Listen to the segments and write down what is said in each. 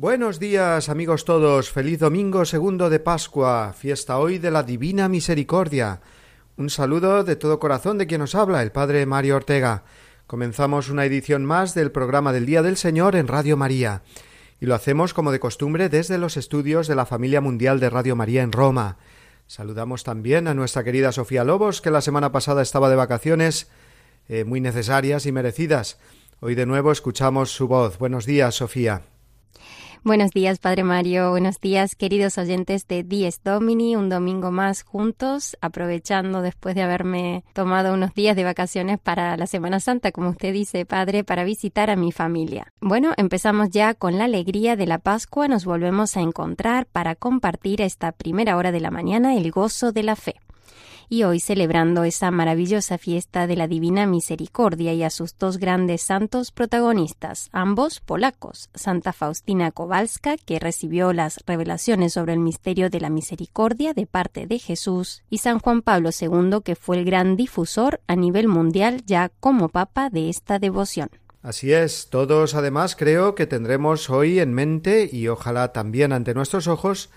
Buenos días amigos todos, feliz domingo segundo de Pascua, fiesta hoy de la Divina Misericordia. Un saludo de todo corazón de quien nos habla, el Padre Mario Ortega. Comenzamos una edición más del programa del Día del Señor en Radio María. Y lo hacemos como de costumbre desde los estudios de la familia mundial de Radio María en Roma. Saludamos también a nuestra querida Sofía Lobos, que la semana pasada estaba de vacaciones, eh, muy necesarias y merecidas. Hoy de nuevo escuchamos su voz. Buenos días, Sofía. Buenos días, Padre Mario. Buenos días, queridos oyentes de Dies Domini. Un domingo más juntos, aprovechando después de haberme tomado unos días de vacaciones para la Semana Santa, como usted dice, Padre, para visitar a mi familia. Bueno, empezamos ya con la alegría de la Pascua. Nos volvemos a encontrar para compartir esta primera hora de la mañana el gozo de la fe y hoy celebrando esa maravillosa fiesta de la Divina Misericordia y a sus dos grandes santos protagonistas, ambos polacos, Santa Faustina Kowalska, que recibió las revelaciones sobre el misterio de la misericordia de parte de Jesús, y San Juan Pablo II, que fue el gran difusor a nivel mundial ya como papa de esta devoción. Así es, todos además creo que tendremos hoy en mente y ojalá también ante nuestros ojos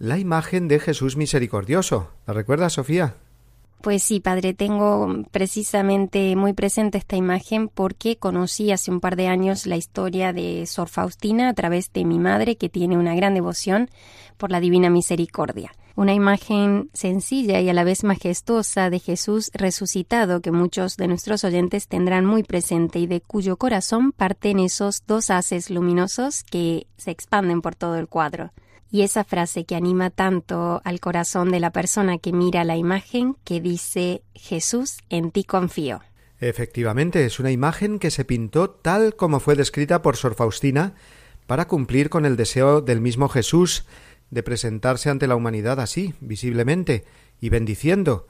la imagen de Jesús misericordioso. ¿La recuerdas, Sofía? Pues sí, padre, tengo precisamente muy presente esta imagen porque conocí hace un par de años la historia de Sor Faustina a través de mi madre que tiene una gran devoción por la Divina Misericordia. Una imagen sencilla y a la vez majestuosa de Jesús resucitado que muchos de nuestros oyentes tendrán muy presente y de cuyo corazón parten esos dos haces luminosos que se expanden por todo el cuadro y esa frase que anima tanto al corazón de la persona que mira la imagen que dice Jesús, en ti confío. Efectivamente, es una imagen que se pintó tal como fue descrita por Sor Faustina para cumplir con el deseo del mismo Jesús de presentarse ante la humanidad así, visiblemente, y bendiciendo,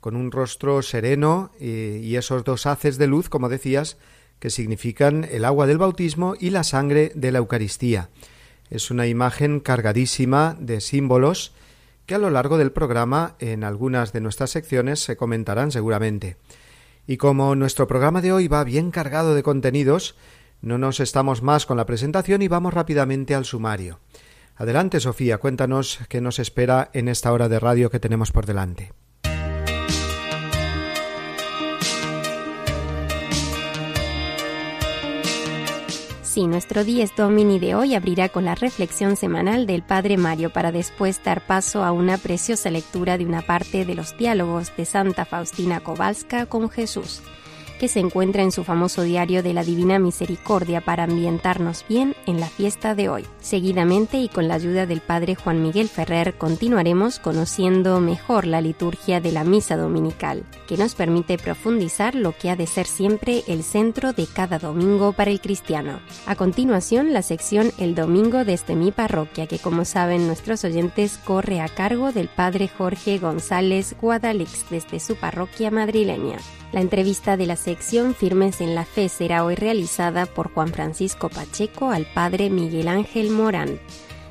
con un rostro sereno y, y esos dos haces de luz, como decías, que significan el agua del bautismo y la sangre de la Eucaristía. Es una imagen cargadísima de símbolos que a lo largo del programa en algunas de nuestras secciones se comentarán seguramente. Y como nuestro programa de hoy va bien cargado de contenidos, no nos estamos más con la presentación y vamos rápidamente al sumario. Adelante, Sofía, cuéntanos qué nos espera en esta hora de radio que tenemos por delante. Sí, nuestro Dies Domini de hoy abrirá con la reflexión semanal del Padre Mario para después dar paso a una preciosa lectura de una parte de los diálogos de Santa Faustina Kowalska con Jesús que se encuentra en su famoso diario de la Divina Misericordia para ambientarnos bien en la fiesta de hoy. Seguidamente y con la ayuda del Padre Juan Miguel Ferrer continuaremos conociendo mejor la liturgia de la Misa Dominical, que nos permite profundizar lo que ha de ser siempre el centro de cada domingo para el cristiano. A continuación, la sección El Domingo desde mi parroquia, que como saben nuestros oyentes corre a cargo del Padre Jorge González Guadalix desde su parroquia madrileña. La entrevista de la sección Firmes en la Fe será hoy realizada por Juan Francisco Pacheco al padre Miguel Ángel Morán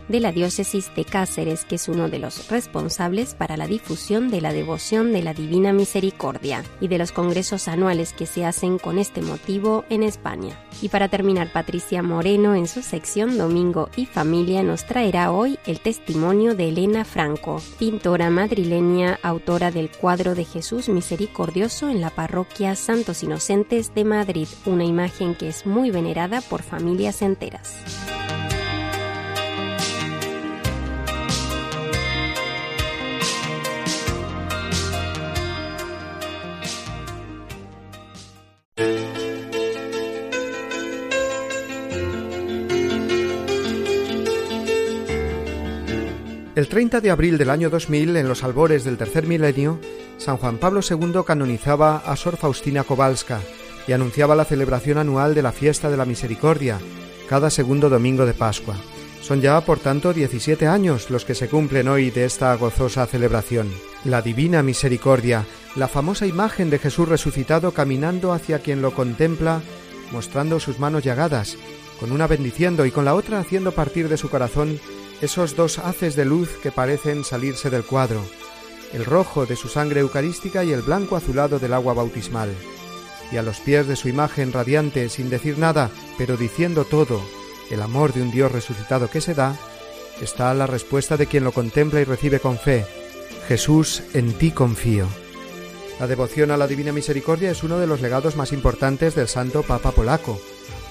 de la diócesis de Cáceres, que es uno de los responsables para la difusión de la devoción de la Divina Misericordia y de los congresos anuales que se hacen con este motivo en España. Y para terminar, Patricia Moreno en su sección Domingo y Familia nos traerá hoy el testimonio de Elena Franco, pintora madrileña, autora del cuadro de Jesús Misericordioso en la parroquia Santos Inocentes de Madrid, una imagen que es muy venerada por familias enteras. El 30 de abril del año 2000, en los albores del tercer milenio, San Juan Pablo II canonizaba a Sor Faustina Kowalska, y anunciaba la celebración anual de la fiesta de la misericordia, cada segundo domingo de Pascua. Son ya, por tanto, 17 años los que se cumplen hoy de esta gozosa celebración. La divina misericordia, la famosa imagen de Jesús resucitado caminando hacia quien lo contempla, mostrando sus manos llagadas, con una bendiciendo y con la otra haciendo partir de su corazón esos dos haces de luz que parecen salirse del cuadro, el rojo de su sangre eucarística y el blanco azulado del agua bautismal. Y a los pies de su imagen radiante, sin decir nada, pero diciendo todo, el amor de un Dios resucitado que se da, está la respuesta de quien lo contempla y recibe con fe. Jesús, en ti confío. La devoción a la Divina Misericordia es uno de los legados más importantes del santo Papa polaco,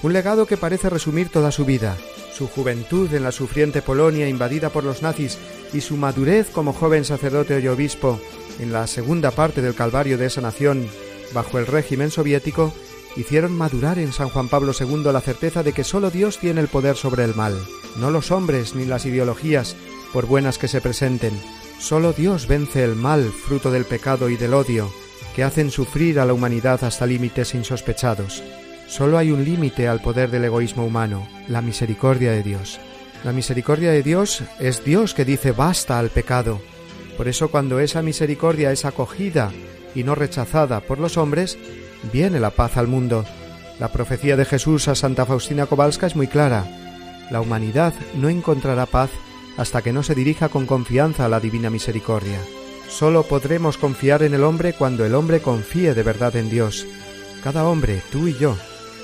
un legado que parece resumir toda su vida, su juventud en la sufriente Polonia invadida por los nazis y su madurez como joven sacerdote y obispo en la segunda parte del Calvario de esa nación bajo el régimen soviético hicieron madurar en San Juan Pablo II la certeza de que sólo Dios tiene el poder sobre el mal, no los hombres ni las ideologías, por buenas que se presenten. Sólo Dios vence el mal, fruto del pecado y del odio, que hacen sufrir a la humanidad hasta límites insospechados. Solo hay un límite al poder del egoísmo humano, la misericordia de Dios. La misericordia de Dios es Dios que dice basta al pecado. Por eso cuando esa misericordia es acogida y no rechazada por los hombres, viene la paz al mundo. La profecía de Jesús a Santa Faustina Kowalska es muy clara. La humanidad no encontrará paz hasta que no se dirija con confianza a la divina misericordia. Solo podremos confiar en el hombre cuando el hombre confíe de verdad en Dios. Cada hombre, tú y yo,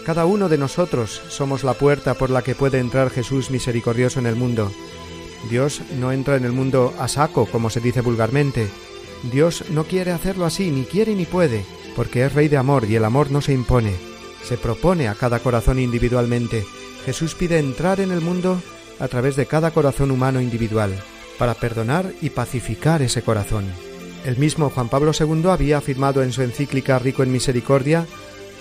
cada uno de nosotros somos la puerta por la que puede entrar Jesús misericordioso en el mundo. Dios no entra en el mundo a saco, como se dice vulgarmente. Dios no quiere hacerlo así, ni quiere ni puede porque es Rey de amor y el amor no se impone, se propone a cada corazón individualmente. Jesús pide entrar en el mundo a través de cada corazón humano individual, para perdonar y pacificar ese corazón. El mismo Juan Pablo II había afirmado en su encíclica Rico en Misericordia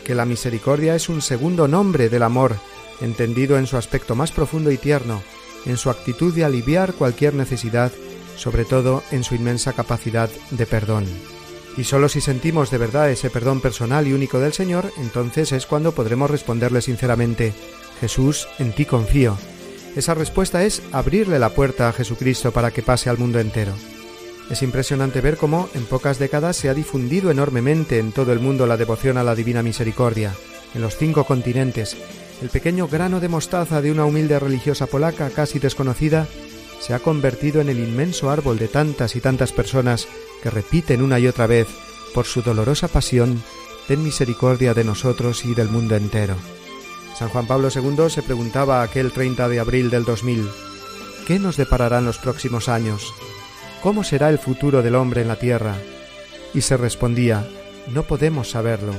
que la misericordia es un segundo nombre del amor, entendido en su aspecto más profundo y tierno, en su actitud de aliviar cualquier necesidad, sobre todo en su inmensa capacidad de perdón. Y solo si sentimos de verdad ese perdón personal y único del Señor, entonces es cuando podremos responderle sinceramente, Jesús, en ti confío. Esa respuesta es abrirle la puerta a Jesucristo para que pase al mundo entero. Es impresionante ver cómo en pocas décadas se ha difundido enormemente en todo el mundo la devoción a la Divina Misericordia. En los cinco continentes, el pequeño grano de mostaza de una humilde religiosa polaca casi desconocida se ha convertido en el inmenso árbol de tantas y tantas personas que repiten una y otra vez, por su dolorosa pasión, ten misericordia de nosotros y del mundo entero. San Juan Pablo II se preguntaba aquel 30 de abril del 2000, ¿qué nos depararán los próximos años? ¿Cómo será el futuro del hombre en la tierra? Y se respondía, no podemos saberlo.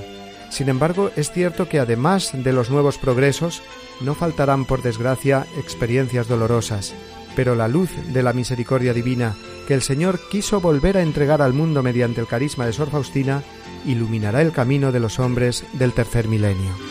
Sin embargo, es cierto que además de los nuevos progresos, no faltarán, por desgracia, experiencias dolorosas, pero la luz de la misericordia divina que el Señor quiso volver a entregar al mundo mediante el carisma de Sor Faustina iluminará el camino de los hombres del tercer milenio.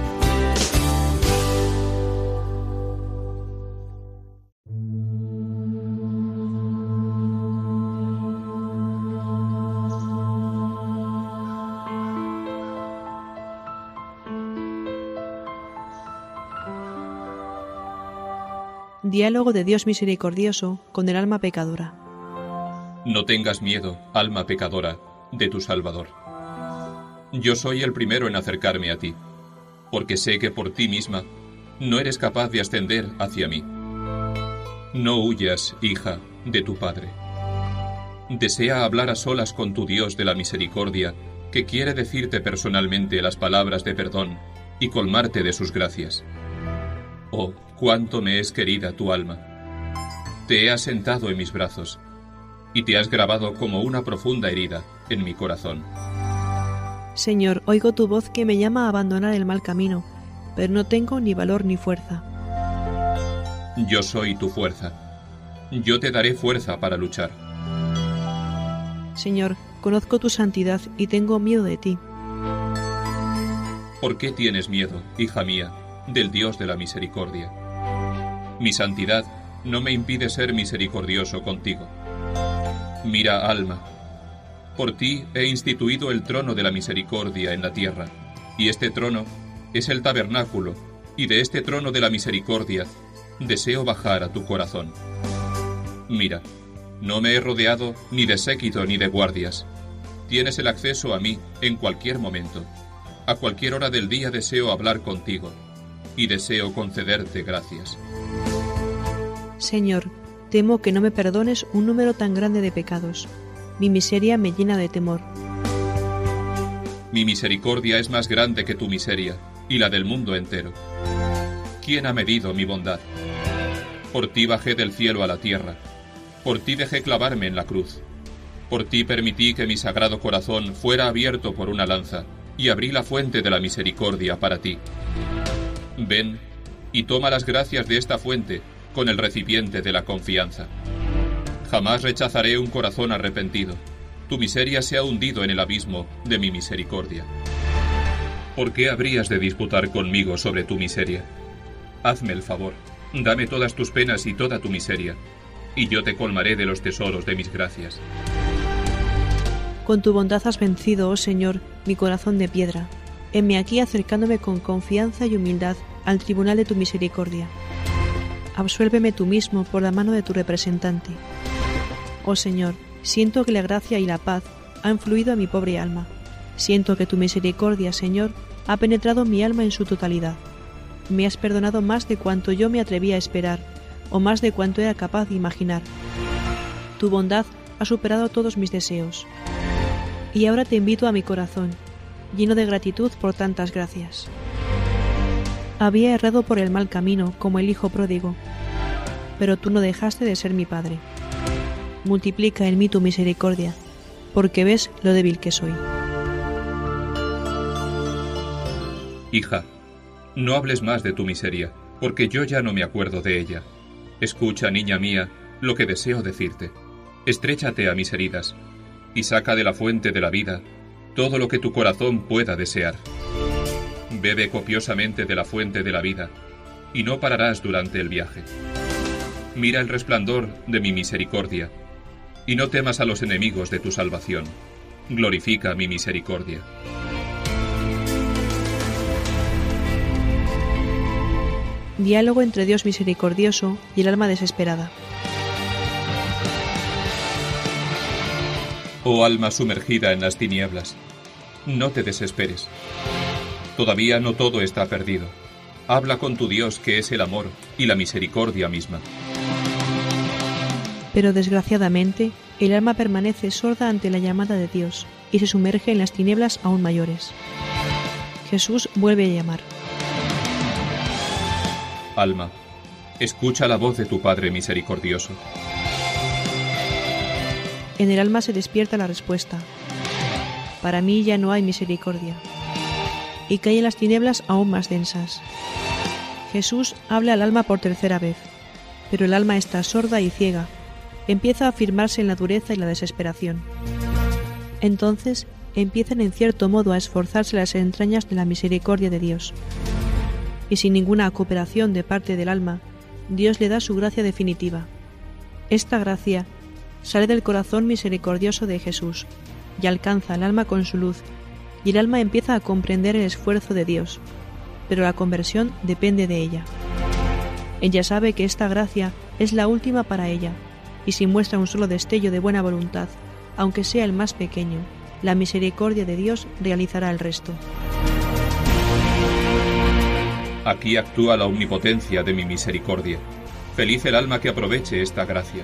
Diálogo de Dios misericordioso con el alma pecadora. No tengas miedo, alma pecadora, de tu Salvador. Yo soy el primero en acercarme a ti, porque sé que por ti misma no eres capaz de ascender hacia mí. No huyas, hija, de tu Padre. Desea hablar a solas con tu Dios de la misericordia, que quiere decirte personalmente las palabras de perdón y colmarte de sus gracias. Oh, cuánto me es querida tu alma. Te he asentado en mis brazos. y te has grabado como una profunda herida en mi corazón. Señor, oigo tu voz que me llama a abandonar el mal camino, pero no tengo ni valor ni fuerza. Yo soy tu fuerza. Yo te daré fuerza para luchar. Señor, conozco tu santidad y tengo miedo de ti. ¿Por qué tienes miedo, hija mía, del Dios de la misericordia? Mi santidad no me impide ser misericordioso contigo. Mira, alma, por ti he instituido el trono de la misericordia en la tierra, y este trono es el tabernáculo, y de este trono de la misericordia deseo bajar a tu corazón. Mira, no me he rodeado ni de séquito ni de guardias. Tienes el acceso a mí en cualquier momento. A cualquier hora del día deseo hablar contigo y deseo concederte gracias. Señor, temo que no me perdones un número tan grande de pecados. Mi miseria me llena de temor. Mi misericordia es más grande que tu miseria y la del mundo entero. ¿Quién ha medido mi bondad? Por ti bajé del cielo a la tierra. Por ti dejé clavarme en la cruz. Por ti permití que mi sagrado corazón fuera abierto por una lanza y abrí la fuente de la misericordia para ti. Ven y toma las gracias de esta fuente con el recipiente de la confianza. Jamás rechazaré un corazón arrepentido. Tu miseria se ha hundido en el abismo de mi misericordia. ¿Por qué habrías de disputar conmigo sobre tu miseria? Hazme el favor, dame todas tus penas y toda tu miseria, y yo te colmaré de los tesoros de mis gracias. Con tu bondad has vencido, oh Señor, mi corazón de piedra. Heme aquí acercándome con confianza y humildad al tribunal de tu misericordia. Absuélveme tú mismo por la mano de tu representante. Oh Señor, siento que la gracia y la paz han fluido a mi pobre alma. Siento que tu misericordia, Señor, ha penetrado mi alma en su totalidad. Me has perdonado más de cuanto yo me atrevía a esperar, o más de cuanto era capaz de imaginar. Tu bondad ha superado todos mis deseos. Y ahora te invito a mi corazón, lleno de gratitud por tantas gracias. Había errado por el mal camino como el hijo pródigo, pero tú no dejaste de ser mi padre. Multiplica en mí tu misericordia, porque ves lo débil que soy. Hija, no hables más de tu miseria, porque yo ya no me acuerdo de ella. Escucha, niña mía, lo que deseo decirte. Estréchate a mis heridas, y saca de la fuente de la vida todo lo que tu corazón pueda desear. Bebe copiosamente de la fuente de la vida, y no pararás durante el viaje. Mira el resplandor de mi misericordia, y no temas a los enemigos de tu salvación. Glorifica mi misericordia. Diálogo entre Dios misericordioso y el alma desesperada. Oh alma sumergida en las tinieblas, no te desesperes. Todavía no todo está perdido. Habla con tu Dios que es el amor y la misericordia misma. Pero desgraciadamente, el alma permanece sorda ante la llamada de Dios y se sumerge en las tinieblas aún mayores. Jesús vuelve a llamar. Alma, escucha la voz de tu Padre misericordioso. En el alma se despierta la respuesta. Para mí ya no hay misericordia. Y cae en las tinieblas aún más densas. Jesús habla al alma por tercera vez, pero el alma está sorda y ciega. Empieza a afirmarse en la dureza y la desesperación. Entonces empiezan en cierto modo a esforzarse las entrañas de la misericordia de Dios y sin ninguna cooperación de parte del alma, Dios le da su gracia definitiva. Esta gracia sale del corazón misericordioso de Jesús y alcanza al alma con su luz, y el alma empieza a comprender el esfuerzo de Dios, pero la conversión depende de ella. Ella sabe que esta gracia es la última para ella, y si muestra un solo destello de buena voluntad, aunque sea el más pequeño, la misericordia de Dios realizará el resto. Aquí actúa la omnipotencia de mi misericordia. Feliz el alma que aproveche esta gracia.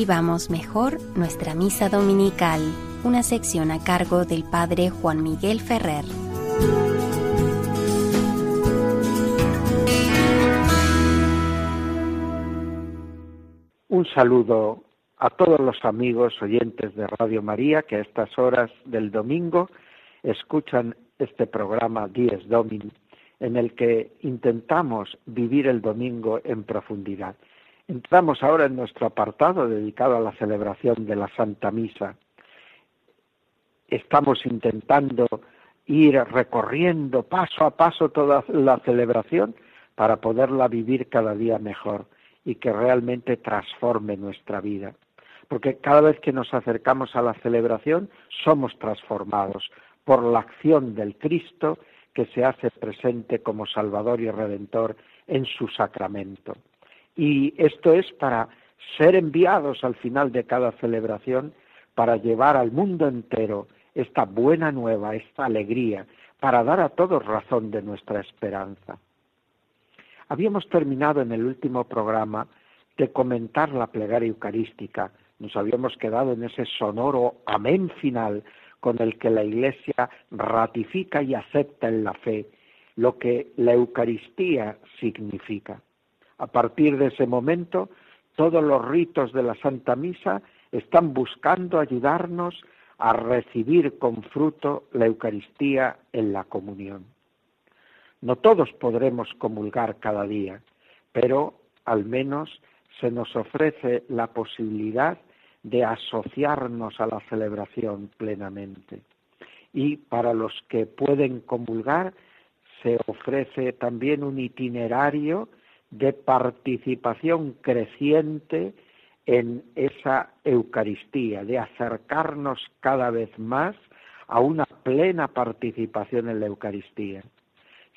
Vivamos mejor nuestra misa dominical, una sección a cargo del Padre Juan Miguel Ferrer. Un saludo a todos los amigos oyentes de Radio María que a estas horas del domingo escuchan este programa Dies Domini, en el que intentamos vivir el domingo en profundidad. Entramos ahora en nuestro apartado dedicado a la celebración de la Santa Misa. Estamos intentando ir recorriendo paso a paso toda la celebración para poderla vivir cada día mejor y que realmente transforme nuestra vida. Porque cada vez que nos acercamos a la celebración somos transformados por la acción del Cristo que se hace presente como Salvador y Redentor en su sacramento. Y esto es para ser enviados al final de cada celebración para llevar al mundo entero esta buena nueva, esta alegría, para dar a todos razón de nuestra esperanza. Habíamos terminado en el último programa de comentar la plegaria eucarística. Nos habíamos quedado en ese sonoro amén final con el que la Iglesia ratifica y acepta en la fe lo que la Eucaristía significa. A partir de ese momento, todos los ritos de la Santa Misa están buscando ayudarnos a recibir con fruto la Eucaristía en la comunión. No todos podremos comulgar cada día, pero al menos se nos ofrece la posibilidad de asociarnos a la celebración plenamente. Y para los que pueden comulgar, se ofrece también un itinerario de participación creciente en esa Eucaristía, de acercarnos cada vez más a una plena participación en la Eucaristía.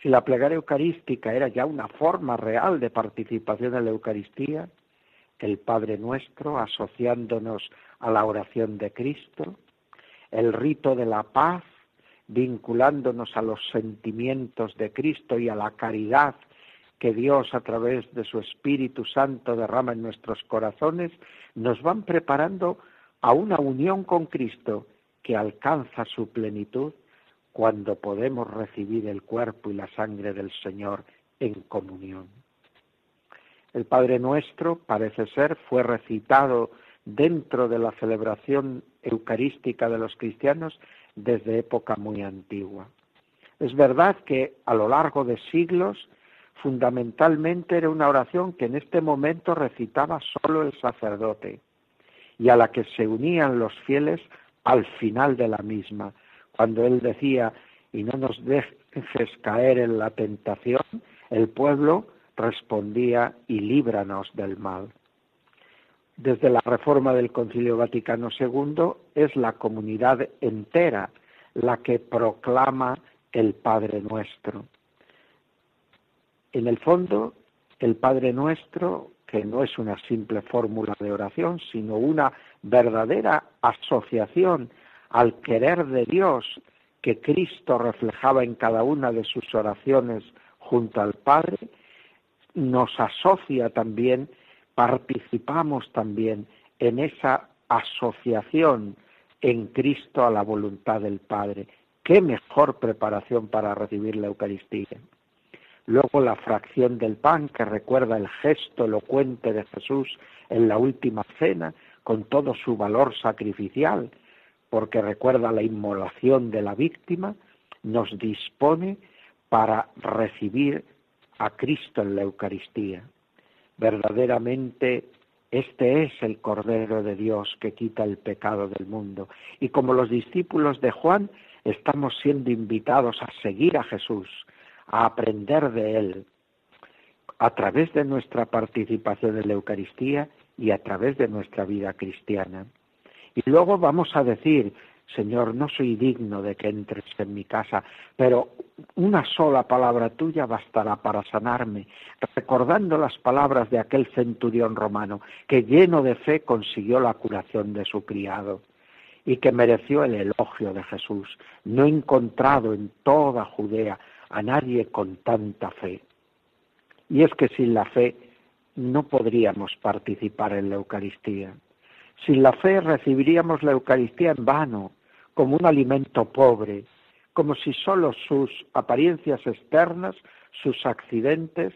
Si la plegaria eucarística era ya una forma real de participación en la Eucaristía, el Padre Nuestro asociándonos a la oración de Cristo, el rito de la paz vinculándonos a los sentimientos de Cristo y a la caridad que Dios a través de su Espíritu Santo derrama en nuestros corazones, nos van preparando a una unión con Cristo que alcanza su plenitud cuando podemos recibir el cuerpo y la sangre del Señor en comunión. El Padre Nuestro, parece ser, fue recitado dentro de la celebración eucarística de los cristianos desde época muy antigua. Es verdad que a lo largo de siglos fundamentalmente era una oración que en este momento recitaba solo el sacerdote y a la que se unían los fieles al final de la misma, cuando él decía, y no nos dejes caer en la tentación, el pueblo respondía, y líbranos del mal. Desde la reforma del Concilio Vaticano II es la comunidad entera la que proclama el Padre Nuestro. En el fondo, el Padre Nuestro, que no es una simple fórmula de oración, sino una verdadera asociación al querer de Dios que Cristo reflejaba en cada una de sus oraciones junto al Padre, nos asocia también, participamos también en esa asociación en Cristo a la voluntad del Padre. ¿Qué mejor preparación para recibir la Eucaristía? Luego la fracción del pan que recuerda el gesto elocuente de Jesús en la última cena con todo su valor sacrificial, porque recuerda la inmolación de la víctima, nos dispone para recibir a Cristo en la Eucaristía. Verdaderamente este es el Cordero de Dios que quita el pecado del mundo. Y como los discípulos de Juan, estamos siendo invitados a seguir a Jesús, a aprender de Él, a través de nuestra participación en la Eucaristía y a través de nuestra vida cristiana. Y luego vamos a decir, Señor, no soy digno de que entres en mi casa, pero una sola palabra tuya bastará para sanarme, recordando las palabras de aquel centurión romano que lleno de fe consiguió la curación de su criado y que mereció el elogio de Jesús. No encontrado en toda Judea a nadie con tanta fe. Y es que sin la fe no podríamos participar en la Eucaristía. Sin la fe recibiríamos la Eucaristía en vano, como un alimento pobre, como si sólo sus apariencias externas, sus accidentes,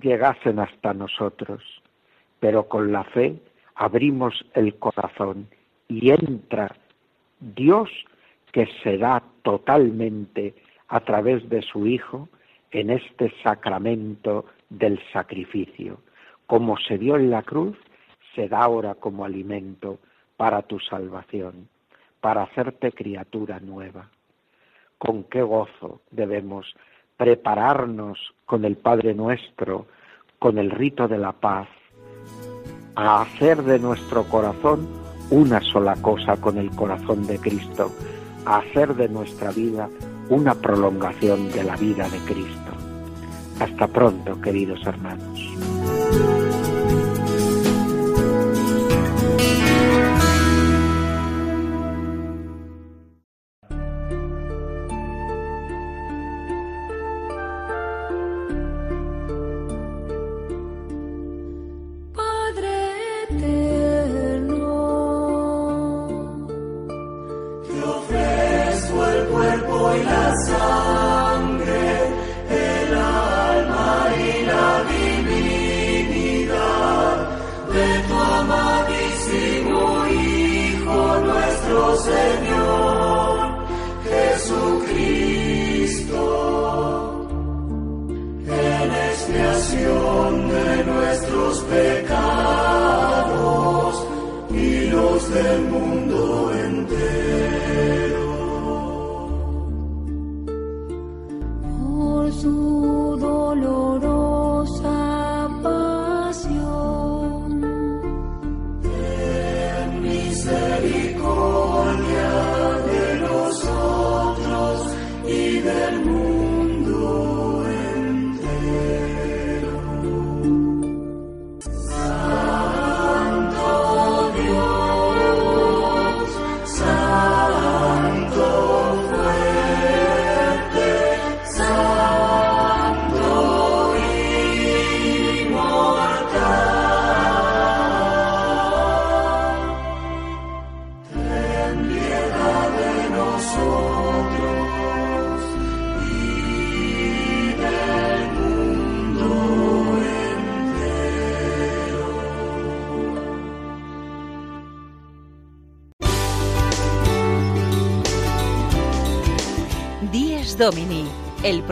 llegasen hasta nosotros. Pero con la fe abrimos el corazón y entra Dios que se da totalmente a través de su Hijo en este sacramento del sacrificio. Como se dio en la cruz, se da ahora como alimento para tu salvación, para hacerte criatura nueva. Con qué gozo debemos prepararnos con el Padre nuestro, con el rito de la paz, a hacer de nuestro corazón una sola cosa con el corazón de Cristo, a hacer de nuestra vida una prolongación de la vida de Cristo. Hasta pronto, queridos hermanos.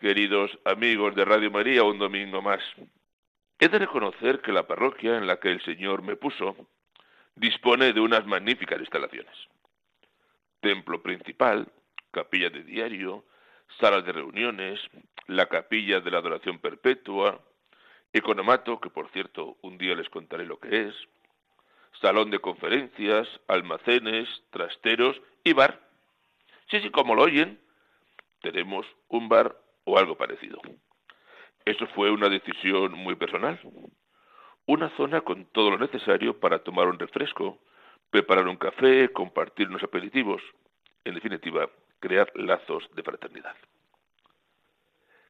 Queridos amigos de Radio María, un domingo más. He de reconocer que la parroquia en la que el Señor me puso dispone de unas magníficas instalaciones. Templo principal, capilla de diario, salas de reuniones, la capilla de la adoración perpetua, economato, que por cierto un día les contaré lo que es, salón de conferencias, almacenes, trasteros y bar. Sí, sí, como lo oyen, tenemos un bar o algo parecido. Eso fue una decisión muy personal. Una zona con todo lo necesario para tomar un refresco, preparar un café, compartir unos aperitivos, en definitiva, crear lazos de fraternidad.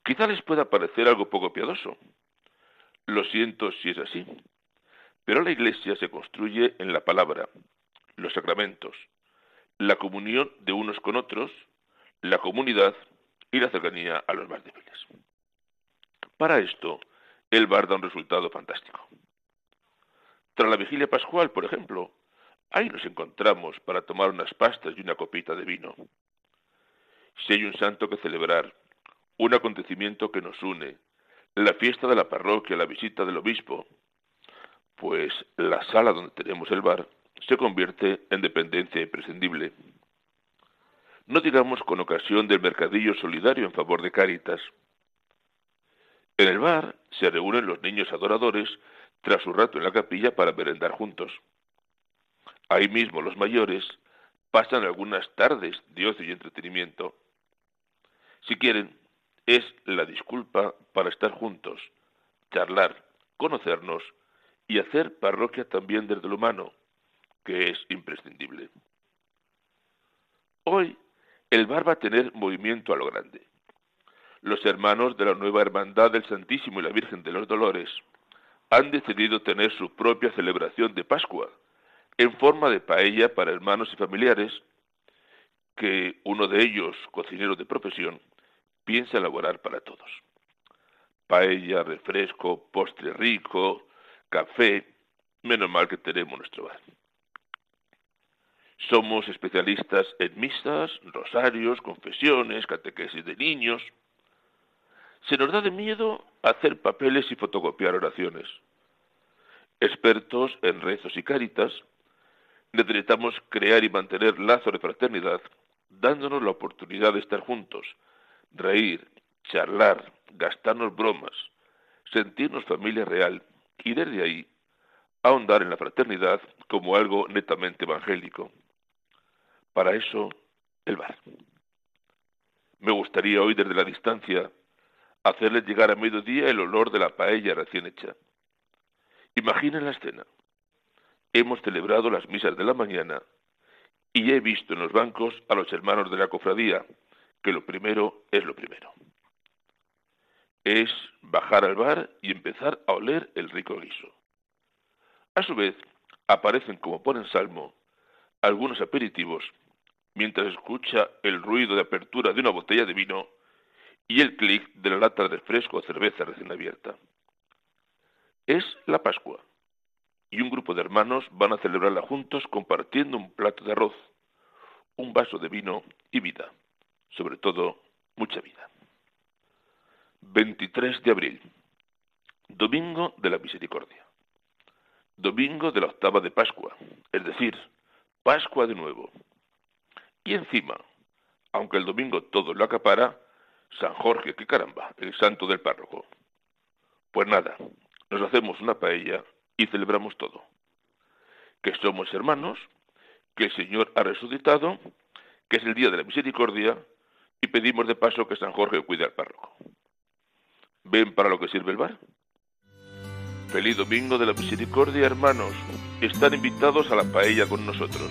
Quizá les pueda parecer algo poco piadoso. Lo siento si es así. Pero la iglesia se construye en la palabra, los sacramentos, la comunión de unos con otros, la comunidad y la cercanía a los más débiles. Para esto, el bar da un resultado fantástico. Tras la vigilia pascual, por ejemplo, ahí nos encontramos para tomar unas pastas y una copita de vino. Si hay un santo que celebrar, un acontecimiento que nos une, la fiesta de la parroquia, la visita del obispo, pues la sala donde tenemos el bar se convierte en dependencia imprescindible. No digamos con ocasión del mercadillo solidario en favor de Cáritas. En el bar se reúnen los niños adoradores tras su rato en la capilla para merendar juntos. Ahí mismo los mayores pasan algunas tardes de ocio y entretenimiento. Si quieren, es la disculpa para estar juntos, charlar, conocernos y hacer parroquia también desde lo humano, que es imprescindible. Hoy el bar va a tener movimiento a lo grande. Los hermanos de la nueva Hermandad del Santísimo y la Virgen de los Dolores han decidido tener su propia celebración de Pascua, en forma de paella para hermanos y familiares, que uno de ellos, cocinero de profesión, piensa elaborar para todos. Paella, refresco, postre rico, café, menos mal que tenemos nuestro bar. Somos especialistas en misas, rosarios, confesiones, catequesis de niños. Se nos da de miedo hacer papeles y fotocopiar oraciones. Expertos en rezos y caritas, necesitamos crear y mantener lazos de fraternidad, dándonos la oportunidad de estar juntos, reír, charlar, gastarnos bromas, sentirnos familia real y desde ahí ahondar en la fraternidad como algo netamente evangélico. Para eso, el bar. Me gustaría hoy desde la distancia hacerles llegar a mediodía el olor de la paella recién hecha. Imaginen la escena. Hemos celebrado las misas de la mañana y he visto en los bancos a los hermanos de la cofradía, que lo primero es lo primero. Es bajar al bar y empezar a oler el rico guiso. A su vez, aparecen como ponen salmo algunos aperitivos mientras escucha el ruido de apertura de una botella de vino y el clic de la lata de refresco o cerveza recién abierta. Es la Pascua y un grupo de hermanos van a celebrarla juntos compartiendo un plato de arroz, un vaso de vino y vida, sobre todo mucha vida. 23 de abril, Domingo de la Misericordia. Domingo de la octava de Pascua, es decir, Pascua de nuevo. Y encima, aunque el domingo todo lo acapara, San Jorge, qué caramba, el santo del párroco. Pues nada, nos hacemos una paella y celebramos todo. Que somos hermanos, que el Señor ha resucitado, que es el día de la misericordia y pedimos de paso que San Jorge cuide al párroco. ¿Ven para lo que sirve el bar? Feliz domingo de la misericordia, hermanos. Están invitados a la paella con nosotros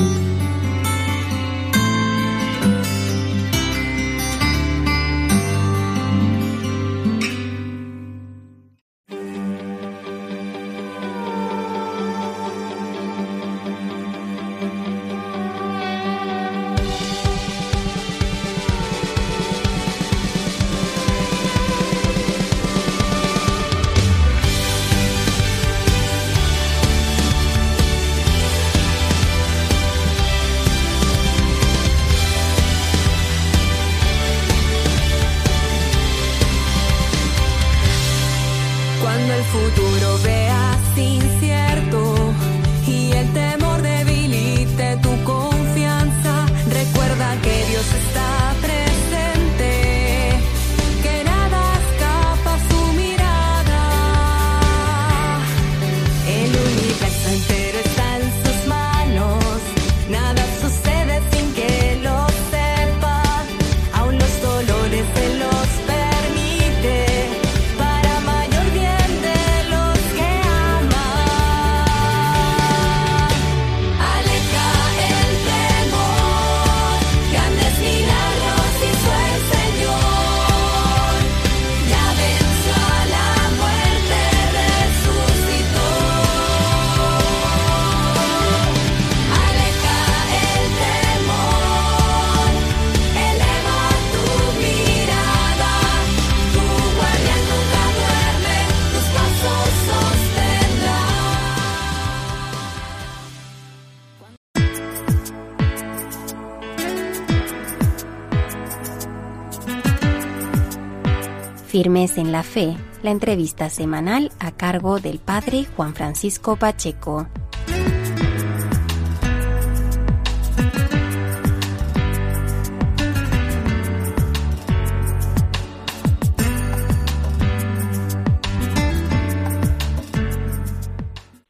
En la Fe, la entrevista semanal a cargo del Padre Juan Francisco Pacheco.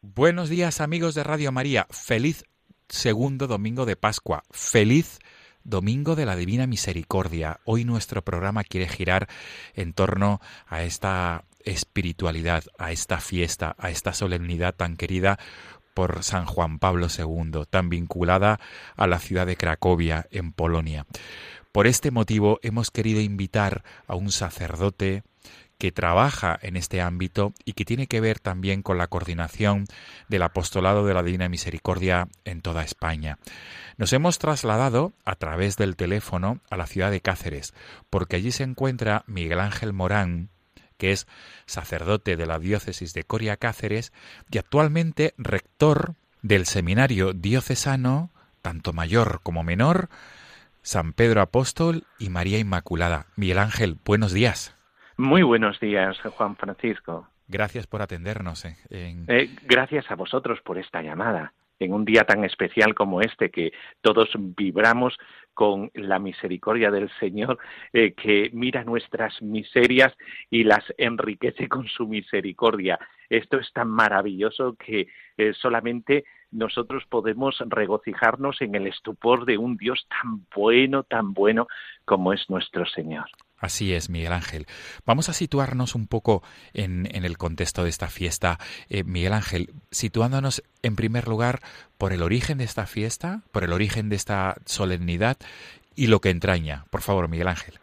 Buenos días amigos de Radio María, feliz segundo domingo de Pascua, feliz Domingo de la Divina Misericordia. Hoy nuestro programa quiere girar en torno a esta espiritualidad, a esta fiesta, a esta solemnidad tan querida por San Juan Pablo II, tan vinculada a la ciudad de Cracovia, en Polonia. Por este motivo hemos querido invitar a un sacerdote, que trabaja en este ámbito y que tiene que ver también con la coordinación del apostolado de la Divina Misericordia en toda España. Nos hemos trasladado a través del teléfono a la ciudad de Cáceres, porque allí se encuentra Miguel Ángel Morán, que es sacerdote de la diócesis de Coria Cáceres y actualmente rector del seminario diocesano, tanto mayor como menor, San Pedro Apóstol y María Inmaculada. Miguel Ángel, buenos días. Muy buenos días, Juan Francisco. Gracias por atendernos. Eh, eh, gracias a vosotros por esta llamada en un día tan especial como este, que todos vibramos con la misericordia del Señor, eh, que mira nuestras miserias y las enriquece con su misericordia. Esto es tan maravilloso que solamente nosotros podemos regocijarnos en el estupor de un Dios tan bueno, tan bueno como es nuestro Señor. Así es, Miguel Ángel. Vamos a situarnos un poco en, el contexto de esta fiesta. Eh, Miguel Ángel, situándonos en primer lugar por el origen de esta fiesta, por el origen de esta solemnidad y lo que entraña. Por favor, Miguel Ángel.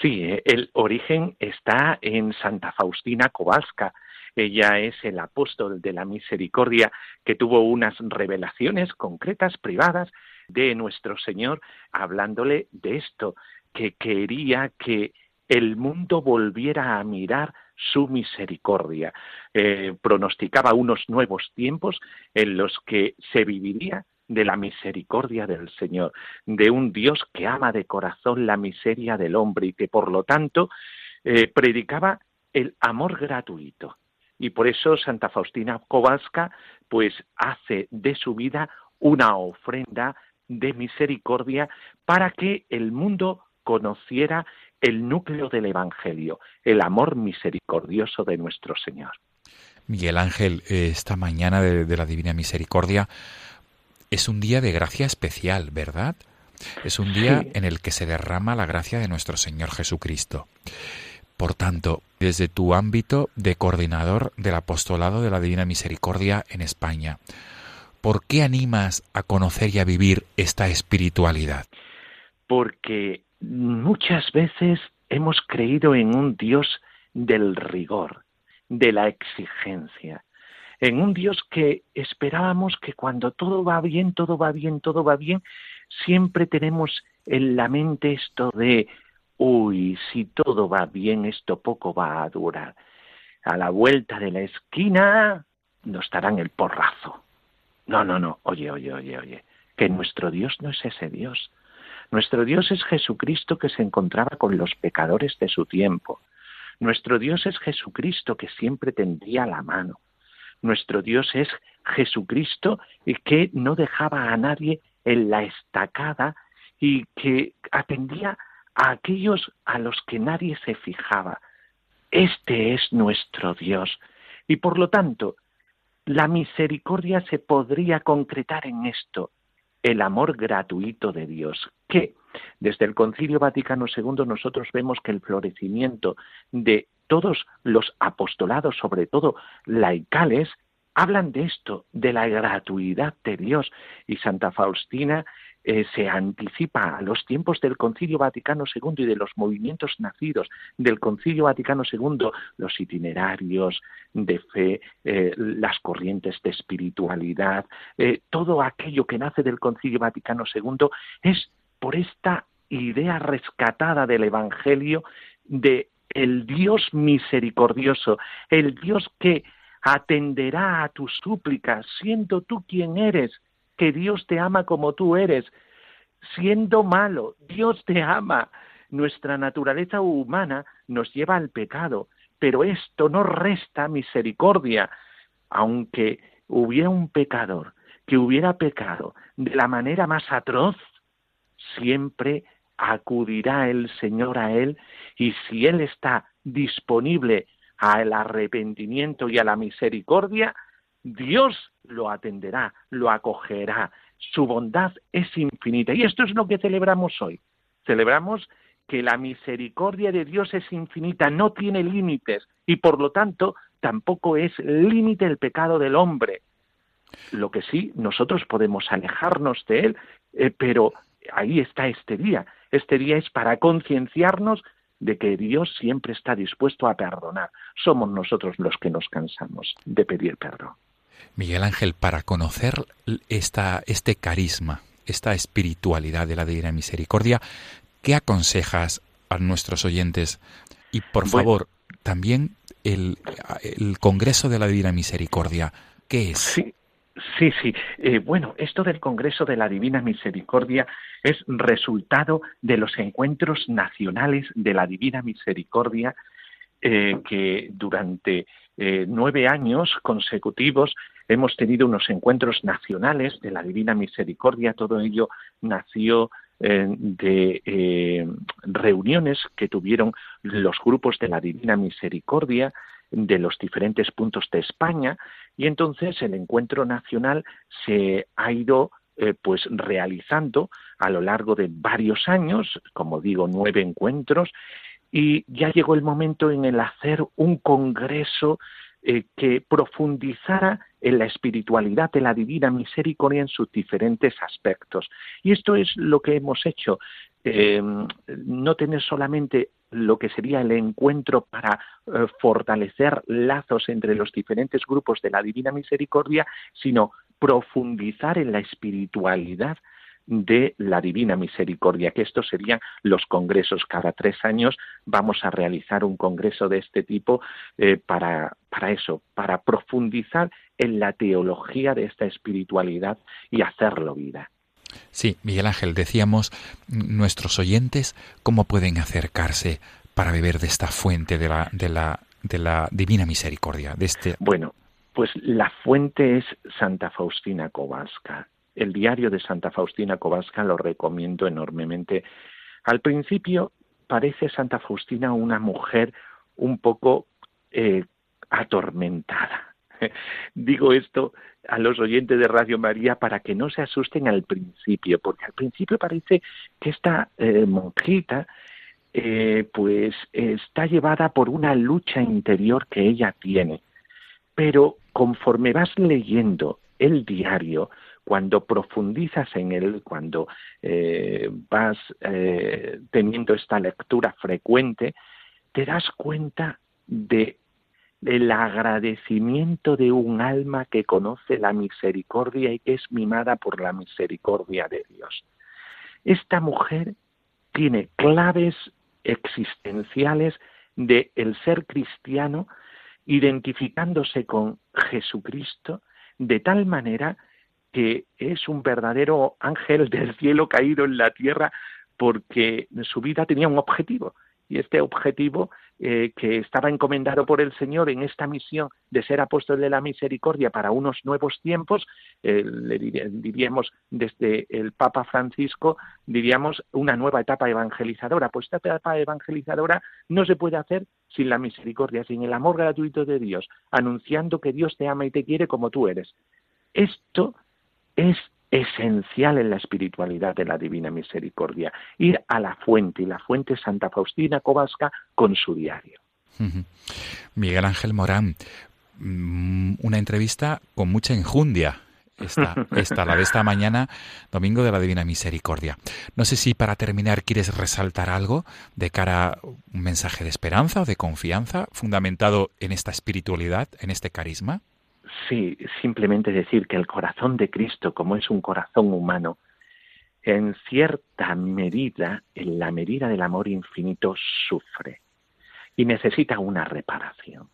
Sí, eh, el origen está en Santa Faustina Kowalska. Ella es el apóstol de la misericordia que tuvo unas revelaciones concretas, privadas, de nuestro Señor, hablándole de esto, que quería que el mundo volviera a mirar su misericordia. Eh, pronosticaba unos nuevos tiempos en los que se viviría de la misericordia del Señor, de un Dios que ama de corazón la miseria del hombre y que por lo tanto eh, predicaba el amor gratuito. Y por eso Santa Faustina Kowalska pues hace de su vida una ofrenda de misericordia para que el mundo conociera el núcleo del Evangelio, el amor misericordioso de nuestro Señor. Miguel Ángel, esta mañana de, la Divina Misericordia es un día de gracia especial, ¿verdad? Es un día en el que se derrama la gracia de nuestro Señor Jesucristo. Por tanto, desde tu ámbito de coordinador del apostolado de la Divina Misericordia en España, ¿por qué animas a conocer y a vivir esta espiritualidad? Porque muchas veces hemos creído en un Dios del rigor, de la exigencia, en un Dios que esperábamos que cuando todo va bien, todo va bien, todo va bien, siempre tenemos en la mente esto de, uy, si todo va bien, esto poco va a durar. A la vuelta de la esquina nos darán el porrazo. No, no, no, oye, oye, oye, oye, que nuestro Dios no es ese Dios. Nuestro Dios es Jesucristo que se encontraba con los pecadores de su tiempo. Nuestro Dios es Jesucristo que siempre tendía la mano. Nuestro Dios es Jesucristo que no dejaba a nadie en la estacada y que atendía a aquellos a los que nadie se fijaba. Este es nuestro Dios. Y por lo tanto, la misericordia se podría concretar en esto, el amor gratuito de Dios, que desde el Concilio Vaticano II nosotros vemos que el florecimiento de todos los apostolados, sobre todo laicales, hablan de esto, de la gratuidad de Dios. Y Santa Faustina eh, se anticipa a los tiempos del Concilio Vaticano II y de los movimientos nacidos del Concilio Vaticano II, los itinerarios de fe, eh, las corrientes de espiritualidad, eh, todo aquello que nace del Concilio Vaticano II es por esta idea rescatada del Evangelio de el Dios misericordioso, el Dios que atenderá a tus súplicas, siendo tú quien eres, que Dios te ama como tú eres, siendo malo, Dios te ama, Nuestra naturaleza humana nos lleva al pecado, pero esto no resta misericordia, aunque hubiera un pecador que hubiera pecado de la manera más atroz, siempre acudirá el Señor a él y si él está disponible al arrepentimiento y a la misericordia, Dios lo atenderá, lo acogerá. Su bondad es infinita. Y esto es lo que celebramos hoy. Celebramos que la misericordia de Dios es infinita, no tiene límites y por lo tanto tampoco es límite el pecado del hombre. Lo que sí, nosotros podemos alejarnos de él, eh, pero ahí está este día. Este día es para concienciarnos de que Dios siempre está dispuesto a perdonar. Somos nosotros los que nos cansamos de pedir perdón. Miguel Ángel, para conocer esta, este carisma, esta espiritualidad de la Divina Misericordia, ¿qué aconsejas a nuestros oyentes? Y por favor, también el, el, Congreso de la Divina Misericordia, ¿qué es? Sí. Sí, sí. Eh, bueno, esto del Congreso de la Divina Misericordia es resultado de los encuentros nacionales de la Divina Misericordia eh, que durante eh, nueve años consecutivos hemos tenido unos encuentros nacionales de la Divina Misericordia. Todo ello nació de reuniones que tuvieron los grupos de la Divina Misericordia de los diferentes puntos de España y entonces el encuentro nacional se ha ido eh, pues realizando a lo largo de varios años, como digo, nueve encuentros, y ya llegó el momento en el hacer un congreso eh, que profundizara en la espiritualidad de la divina misericordia en sus diferentes aspectos. Y esto es lo que hemos hecho. Eh, no tener solamente lo que sería el encuentro para eh, fortalecer lazos entre los diferentes grupos de la Divina Misericordia, sino profundizar en la espiritualidad de la Divina Misericordia, que estos serían los congresos. Cada tres años vamos a realizar un congreso de este tipo eh, para, para eso, para profundizar en la teología de esta espiritualidad y hacerlo vida. Sí, Miguel Ángel, decíamos, nuestros oyentes, ¿cómo pueden acercarse para beber de esta fuente de la, de la, de la divina misericordia? De este... Bueno, pues la fuente es Santa Faustina Kowalska. El diario de Santa Faustina Kowalska lo recomiendo enormemente. Al principio parece Santa Faustina una mujer un poco eh, atormentada. Digo esto a los oyentes de Radio María para que no se asusten al principio, porque al principio parece que esta eh, monjita eh, pues está llevada por una lucha interior que ella tiene. Pero conforme vas leyendo el diario, cuando profundizas en él, cuando eh, vas teniendo esta lectura frecuente, te das cuenta de el agradecimiento de un alma que conoce la misericordia y que es mimada por la misericordia de Dios. Esta mujer tiene claves existenciales de el ser cristiano identificándose con Jesucristo de tal manera que es un verdadero ángel del cielo caído en la tierra porque su vida tenía un objetivo y este objetivo eh, que estaba encomendado por el Señor en esta misión de ser apóstol de la misericordia para unos nuevos tiempos, eh, diríamos desde el Papa Francisco, diríamos una nueva etapa evangelizadora. Pues esta etapa evangelizadora no se puede hacer sin la misericordia, sin el amor gratuito de Dios, anunciando que Dios te ama y te quiere como tú eres. Esto es esencial en la espiritualidad de la Divina Misericordia, ir a la fuente, y la fuente Santa Faustina Kowalska con su diario. Miguel Ángel Morán, mm, una entrevista con mucha enjundia. Esta, esta, la de esta mañana, Domingo de la Divina Misericordia. No sé si para terminar quieres resaltar algo de cara a un mensaje de esperanza o de confianza fundamentado en esta espiritualidad, en este carisma. Sí, simplemente decir que el corazón de Cristo, como es un corazón humano, en cierta medida, en la medida del amor infinito, sufre y necesita una reparación.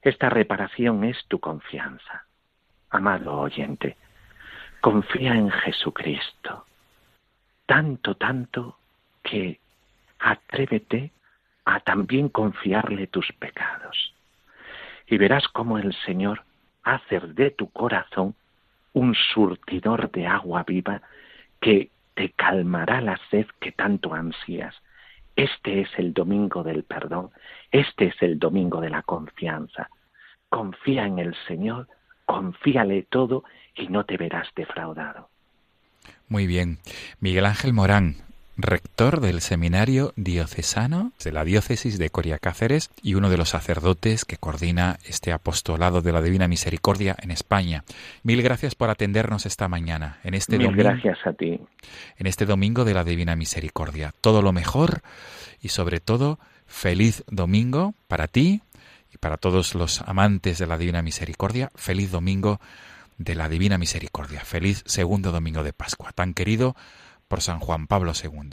Esta reparación es tu confianza. Amado oyente, confía en Jesucristo, tanto, tanto que atrévete a también confiarle tus pecados. Y verás cómo el Señor hace de tu corazón un surtidor de agua viva que te calmará la sed que tanto ansías. Este es el domingo del perdón, este es el domingo de la confianza. Confía en el Señor, confíale todo y no te verás defraudado. Muy bien. Miguel Ángel Morán, rector del Seminario Diocesano de la Diócesis de Coria Cáceres y uno de los sacerdotes que coordina este apostolado de la Divina Misericordia en España. Mil gracias por atendernos esta mañana en este Mil domingo. gracias a ti. En este domingo de la Divina Misericordia. Todo lo mejor y sobre todo feliz domingo para ti y para todos los amantes de la Divina Misericordia. Feliz domingo de la Divina Misericordia. Feliz segundo domingo de Pascua, tan querido por San Juan Pablo II.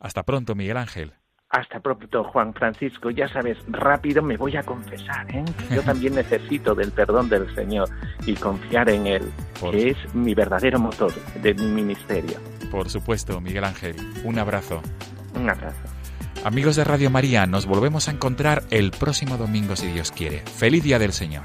Hasta pronto, Miguel Ángel. Hasta pronto, Juan Francisco. Ya sabes, rápido me voy a confesar. ¿eh? Yo también necesito del perdón del Señor y confiar en Él, Por que es mi verdadero motor de mi ministerio. Por supuesto, Miguel Ángel. Un abrazo. Un abrazo. Amigos de Radio María, nos volvemos a encontrar el próximo domingo si Dios quiere. Feliz Día del Señor.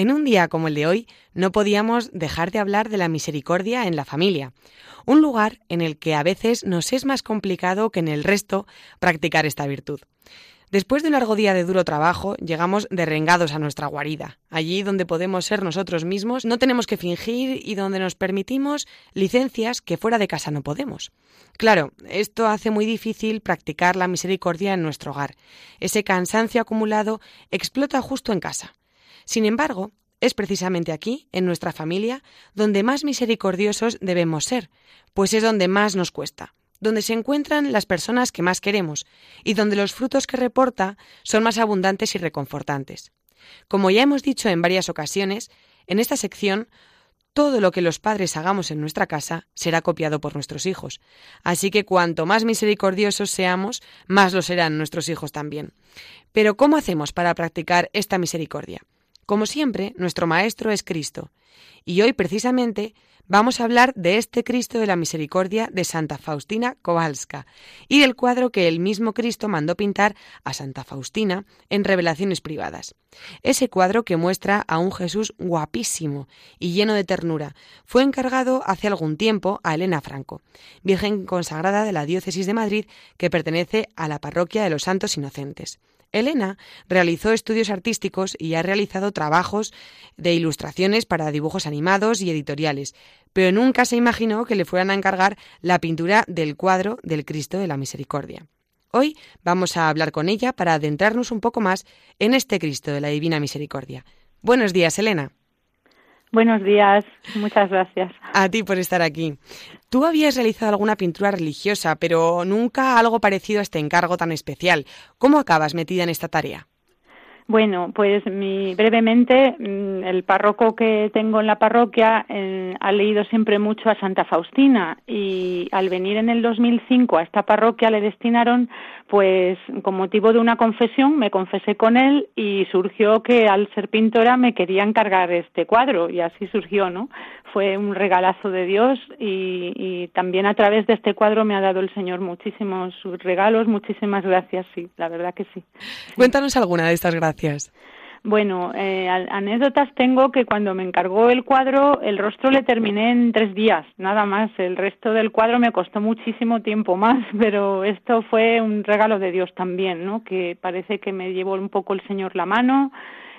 En un día como el de hoy, no podíamos dejar de hablar de la misericordia en la familia, un lugar en el que a veces nos es más complicado que en el resto practicar esta virtud. Después de un largo día de duro trabajo, llegamos derrengados a nuestra guarida, allí donde podemos ser nosotros mismos, no tenemos que fingir y donde nos permitimos licencias que fuera de casa no podemos. Claro, esto hace muy difícil practicar la misericordia en nuestro hogar. Ese cansancio acumulado explota justo en casa. Sin embargo, es precisamente aquí, en nuestra familia, donde más misericordiosos debemos ser, pues es donde más nos cuesta, donde se encuentran las personas que más queremos y donde los frutos que reporta son más abundantes y reconfortantes. Como ya hemos dicho en varias ocasiones, en esta sección todo lo que los padres hagamos en nuestra casa será copiado por nuestros hijos. Así que cuanto más misericordiosos seamos, más lo serán nuestros hijos también. Pero ¿cómo hacemos para practicar esta misericordia? Como siempre, nuestro Maestro es Cristo. Y hoy precisamente vamos a hablar de este Cristo de la Misericordia de Santa Faustina Kowalska y del cuadro que el mismo Cristo mandó pintar a Santa Faustina en revelaciones privadas. Ese cuadro que muestra a un Jesús guapísimo y lleno de ternura fue encargado hace algún tiempo a Elena Franco, Virgen consagrada de la Diócesis de Madrid que pertenece a la Parroquia de los Santos Inocentes. Elena realizó estudios artísticos y ha realizado trabajos de ilustraciones para dibujos animados y editoriales, pero nunca se imaginó que le fueran a encargar la pintura del cuadro del Cristo de la Misericordia. Hoy vamos a hablar con ella para adentrarnos un poco más en este Cristo de la Divina Misericordia. Buenos días, Elena. Buenos días, muchas gracias. A ti por estar aquí. Tú habías realizado alguna pintura religiosa, pero nunca algo parecido a este encargo tan especial. ¿Cómo acabas metida en esta tarea? Bueno, pues mi, brevemente, mm, el párroco que tengo en la parroquia eh, ha leído siempre mucho a Santa Faustina y al venir en el 2005 a esta parroquia le destinaron, pues con motivo de una confesión, me confesé con él y surgió que al ser pintora me quería encargar este cuadro y así surgió, ¿no? Fue un regalazo de Dios y, y también a través de este cuadro me ha dado el Señor muchísimos regalos, muchísimas gracias, sí, la verdad que sí. Cuéntanos alguna de estas gracias. Bueno, eh, anécdotas tengo que cuando me encargó el cuadro, el rostro le terminé en tres días, nada más. El resto del cuadro me costó muchísimo tiempo más, pero esto fue un regalo de Dios también, ¿no? Que parece que me llevó un poco el Señor la mano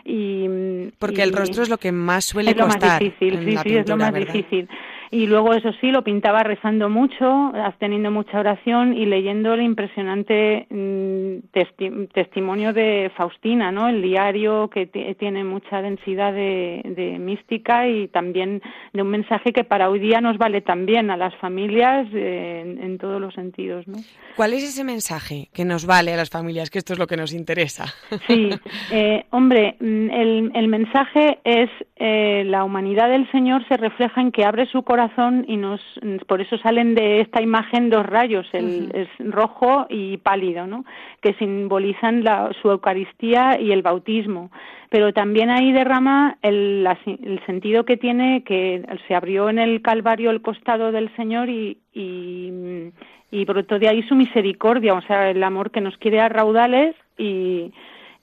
y porque y el rostro es lo que más suele es lo costar más difícil, sí, sí, es lo más difícil. Y luego, eso sí, lo pintaba rezando mucho, teniendo mucha oración y leyendo el impresionante mm, testimonio de Faustina, ¿no? El diario que tiene mucha densidad de, mística y también de un mensaje que para hoy día nos vale también a las familias eh, en, todos los sentidos, ¿no? ¿Cuál es ese mensaje que nos vale a las familias? Que esto es lo que nos interesa. Sí, eh, hombre, mm, el, el, mensaje es eh, la humanidad del Señor se refleja en que abre su corazón y nos, por eso salen de esta imagen dos rayos, el, rojo y pálido, ¿no? Que simbolizan la, su Eucaristía y el bautismo. Pero también ahí derrama el, el sentido que tiene que se abrió en el Calvario el costado del Señor y, y y brotó de ahí su misericordia, o sea, el amor que nos quiere a raudales y,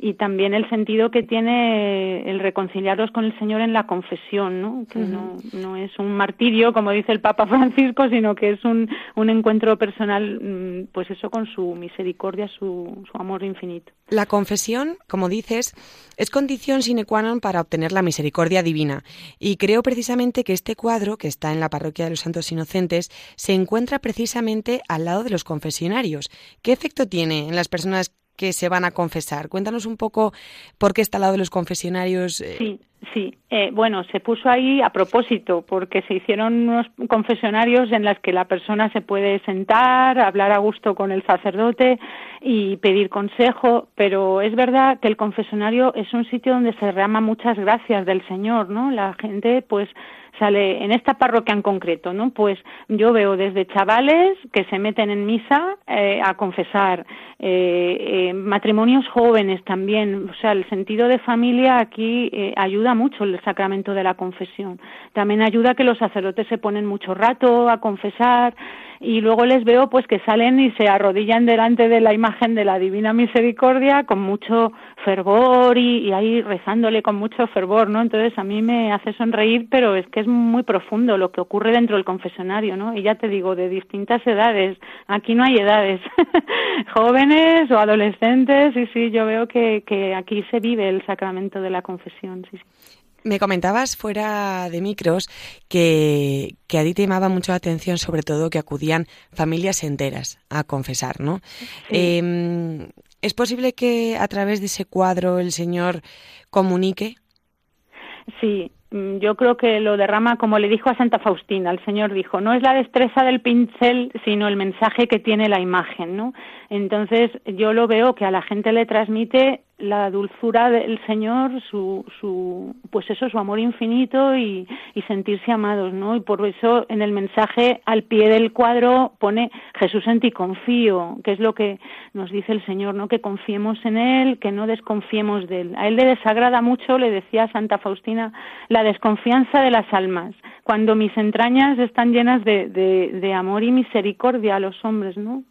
y también el sentido que tiene el reconciliarlos con el Señor en la confesión, ¿no? Que no, no, es un martirio, como dice el Papa Francisco, sino que es un, un encuentro personal, mm, pues eso, con su misericordia, su, su amor infinito. La confesión, como dices, es condición sine qua non para obtener la misericordia divina. Y creo precisamente que este cuadro, que está en la parroquia de los Santos Inocentes, se encuentra precisamente al lado de los confesionarios. ¿Qué efecto tiene en las personas que se van a confesar. Cuéntanos un poco por qué está al lado de los confesionarios. Eh. Sí, sí. Eh, bueno, se puso ahí a propósito, porque se hicieron unos confesionarios en los que la persona se puede sentar, hablar a gusto con el sacerdote y pedir consejo, pero es verdad que el confesionario es un sitio donde se derrama muchas gracias del Señor, ¿no? La gente, pues, sale en esta parroquia en concreto, ¿no? Pues yo veo desde chavales que se meten en misa eh, a confesar, eh, eh, matrimonios jóvenes también, o sea, el sentido de familia aquí ayuda mucho el sacramento de la confesión. También ayuda que los sacerdotes se ponen mucho rato a confesar y luego les veo pues que salen y se arrodillan delante de la imagen de la Divina Misericordia con mucho fervor y, ahí rezándole con mucho fervor, ¿no? Entonces a mí me hace sonreír, pero es que es muy profundo lo que ocurre dentro del confesionario, ¿no? Y ya te digo, de distintas edades, aquí no hay edades, jóvenes o adolescentes, y sí, yo veo que, que aquí se vive el sacramento de la confesión, sí, sí. Me comentabas fuera de micros que, a ti te llamaba mucho la atención, sobre todo, que acudían familias enteras a confesar, ¿no? Em, ¿Es posible que a través de ese cuadro el Señor comunique? Sí, mm, yo creo que lo derrama como le dijo a Santa Faustina, el Señor dijo, no es la destreza del pincel, sino el mensaje que tiene la imagen, ¿no? Entonces yo lo veo que a la gente le transmite la dulzura del Señor, su, su, pues eso, su amor infinito y, sentirse amados, ¿no? Y por eso en el mensaje al pie del cuadro pone Jesús en ti confío, que es lo que nos dice el Señor, ¿no? Que confiemos en Él, que no desconfiemos de Él. A Él le desagrada mucho, le decía Santa Faustina, la desconfianza de las almas, cuando mis entrañas están llenas de, de, de amor y misericordia a los hombres, ¿no?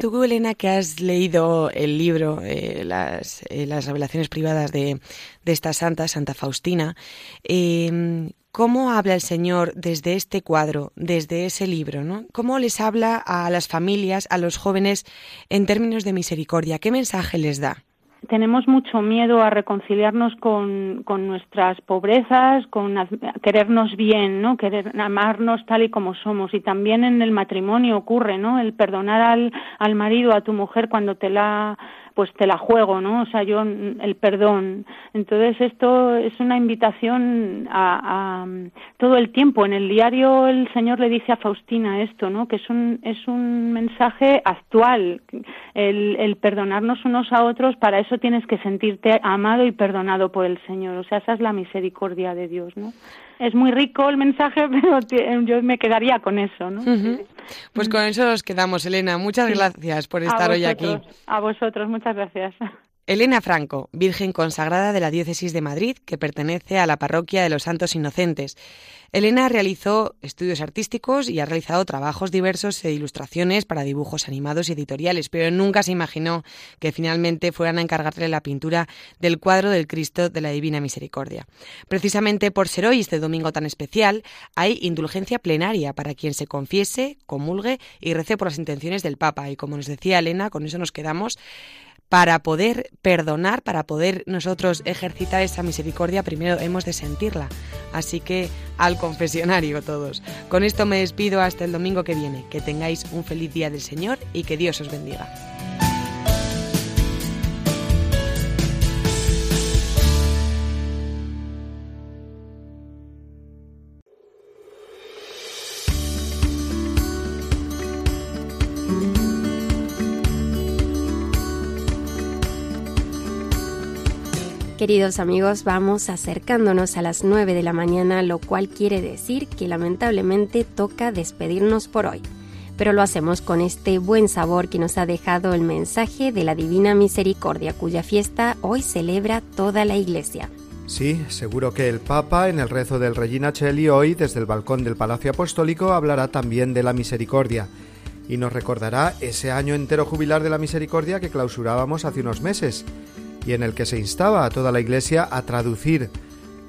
Tú, Elena, que has leído el libro, eh, las, eh, las, revelaciones privadas de, de, esta santa, Santa Faustina, eh, ¿cómo habla el Señor desde este cuadro, desde ese libro? ¿no? ¿Cómo les habla a las familias, a los jóvenes, en términos de misericordia? ¿Qué mensaje les da? tenemos mucho miedo a reconciliarnos con, con nuestras pobrezas, con querernos bien, ¿no? Querer amarnos tal y como somos. Y también en el matrimonio ocurre, ¿no? El perdonar al, al marido, a tu mujer cuando te la pues te la juego, ¿no? O sea, yo el perdón. Entonces esto es una invitación a, todo el tiempo. En el diario el Señor le dice a Faustina esto, ¿no? Que es un es un mensaje actual. El, el perdonarnos unos a otros, para eso tienes que sentirte amado y perdonado por el Señor. O sea, esa es la misericordia de Dios, ¿no? Es muy rico el mensaje, pero yo me quedaría con eso, ¿no? Pues con eso nos quedamos, Elena. Muchas gracias por estar hoy aquí. A vosotros, muchas gracias. Elena Franco, Virgen consagrada de la Diócesis de Madrid, que pertenece a la Parroquia de los Santos Inocentes. Elena realizó estudios artísticos y ha realizado trabajos diversos e ilustraciones para dibujos animados y editoriales, pero nunca se imaginó que finalmente fueran a encargarle la pintura del cuadro del Cristo de la Divina Misericordia. Precisamente por ser hoy este domingo tan especial, hay indulgencia plenaria para quien se confiese, comulgue y rece por las intenciones del Papa. Y como nos decía Elena, con eso nos quedamos para poder perdonar, para poder nosotros ejercitar esa misericordia, primero hemos de sentirla. Así que al confesionario todos. Con esto me despido hasta el domingo que viene. Que tengáis un feliz día del Señor y que Dios os bendiga. Queridos amigos, vamos acercándonos a las 9 de la mañana, lo cual quiere decir que lamentablemente toca despedirnos por hoy. Pero lo hacemos con este buen sabor que nos ha dejado el mensaje de la Divina Misericordia, cuya fiesta hoy celebra toda la Iglesia. Sí, seguro que el Papa en el rezo del Regina Cheli hoy desde el balcón del Palacio Apostólico hablará también de la misericordia y nos recordará ese año entero jubilar de la misericordia que clausurábamos hace unos meses y en el que se instaba a toda la Iglesia a traducir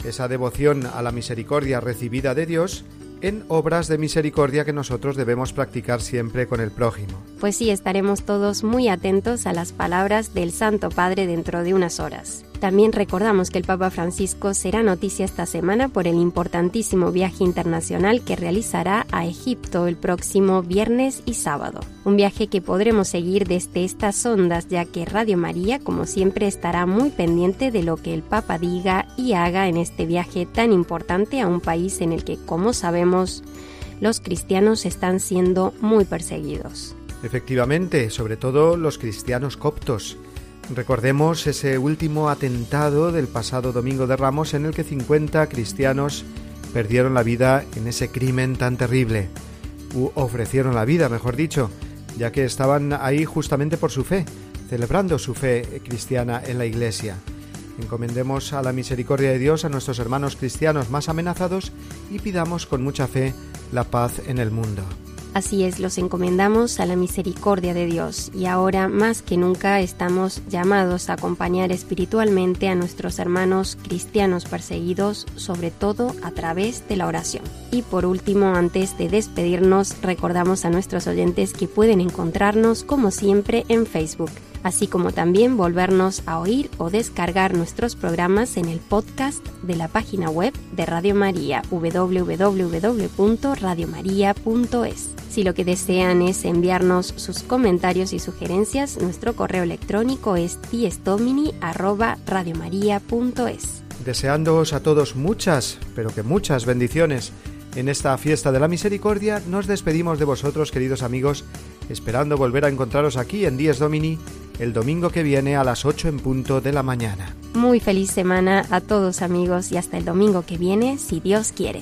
esa devoción a la misericordia recibida de Dios en obras de misericordia que nosotros debemos practicar siempre con el prójimo. Pues sí, estaremos todos muy atentos a las palabras del Santo Padre dentro de unas horas. También recordamos que el Papa Francisco será noticia esta semana por el importantísimo viaje internacional que realizará a Egipto el próximo viernes y sábado. Un viaje que podremos seguir desde estas ondas ya que Radio María, como siempre, estará muy pendiente de lo que el Papa diga y haga en este viaje tan importante a un país en el que, como sabemos, los cristianos están siendo muy perseguidos. Efectivamente, sobre todo los cristianos coptos Recordemos ese último atentado del pasado domingo de Ramos en el que 50 cristianos perdieron la vida en ese crimen tan terrible, u ofrecieron la vida, mejor dicho, ya que estaban ahí justamente por su fe, celebrando su fe cristiana en la Iglesia. Encomendemos a la misericordia de Dios a nuestros hermanos cristianos más amenazados y pidamos con mucha fe la paz en el mundo. Así es, los encomendamos a la misericordia de Dios y ahora más que nunca estamos llamados a acompañar espiritualmente a nuestros hermanos cristianos perseguidos, sobre todo a través de la oración. Y por último, antes de despedirnos, recordamos a nuestros oyentes que pueden encontrarnos como siempre en Facebook así como también volvernos a oír o descargar nuestros programas en el podcast de la página web de Radio María www.radiomaria.es. Si lo que desean es enviarnos sus comentarios y sugerencias, nuestro correo electrónico es diestomini@radiomaria.es. Deseándoos a todos muchas, pero que muchas bendiciones en esta fiesta de la misericordia, nos despedimos de vosotros, queridos amigos, esperando volver a encontraros aquí en Dies Domini el domingo que viene a las 8 en punto de la mañana. Muy feliz semana a todos amigos y hasta el domingo que viene, si Dios quiere.